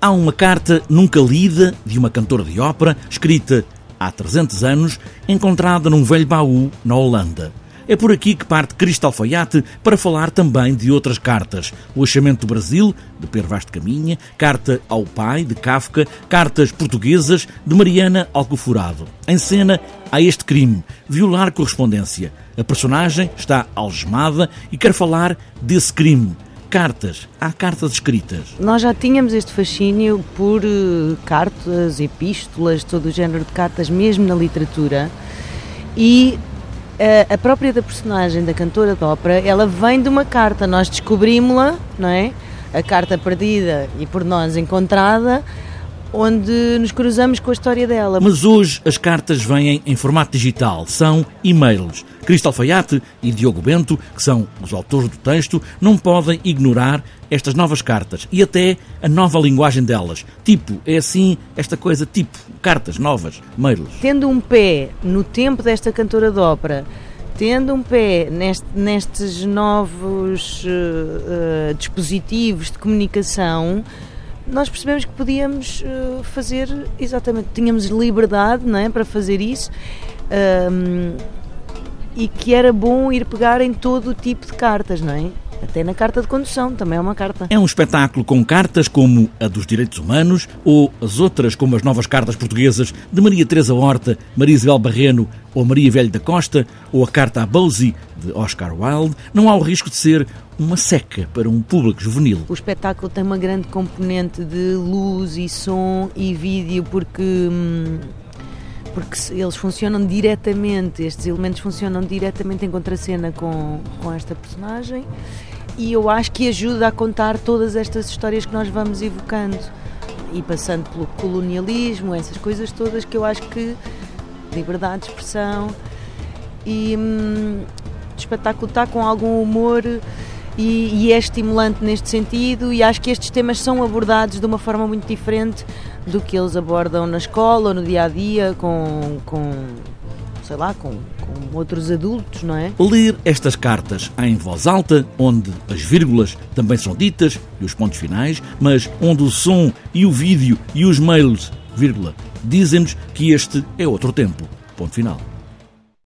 Há uma carta nunca lida de uma cantora de ópera, escrita há 300 anos, encontrada num velho baú na Holanda. É por aqui que parte Cristal Faiate para falar também de outras cartas. O Achamento do Brasil, de Pedro Vaz de Caminha, Carta ao Pai, de Kafka, cartas portuguesas, de Mariana Alcoforado. Em cena há este crime, violar correspondência. A personagem está algemada e quer falar desse crime cartas. Há cartas escritas. Nós já tínhamos este fascínio por uh, cartas, epístolas, todo o género de cartas, mesmo na literatura. E uh, a própria da personagem da cantora de ópera, ela vem de uma carta. Nós descobrimos-la, não é? A carta perdida e por nós encontrada onde nos cruzamos com a história dela. Mas hoje as cartas vêm em formato digital, são e-mails. Cristal Faiate e Diogo Bento, que são os autores do texto, não podem ignorar estas novas cartas e até a nova linguagem delas. Tipo, é assim, esta coisa tipo, cartas novas, mails. Tendo um pé no tempo desta cantora de ópera, tendo um pé neste, nestes novos uh, uh, dispositivos de comunicação, nós percebemos que podíamos uh, fazer exatamente, tínhamos liberdade não é, para fazer isso um, e que era bom ir pegar em todo o tipo de cartas, não é? Até na carta de condução, também é uma carta. É um espetáculo com cartas como a dos direitos humanos ou as outras como as novas cartas portuguesas de Maria Teresa Horta, Maria Isabel Barreno ou Maria Velho da Costa ou a carta a Bosie de Oscar Wilde. Não há o risco de ser uma seca para um público juvenil. O espetáculo tem uma grande componente de luz e som e vídeo porque hum, porque eles funcionam diretamente, estes elementos funcionam diretamente em contracena com, com esta personagem e eu acho que ajuda a contar todas estas histórias que nós vamos evocando. E passando pelo colonialismo, essas coisas todas que eu acho que liberdade de expressão e hum, espetáculo está com algum humor e, e, é estimulante neste sentido e acho que estes temas são abordados de uma forma muito diferente do que eles abordam na escola ou no dia a dia com, com sei lá, com, com outros adultos, não é? Ler estas cartas em voz alta, onde as vírgulas também são ditas e os pontos finais, mas onde o som e o vídeo e os mails, vírgula, dizem-nos que este é outro tempo. Ponto final.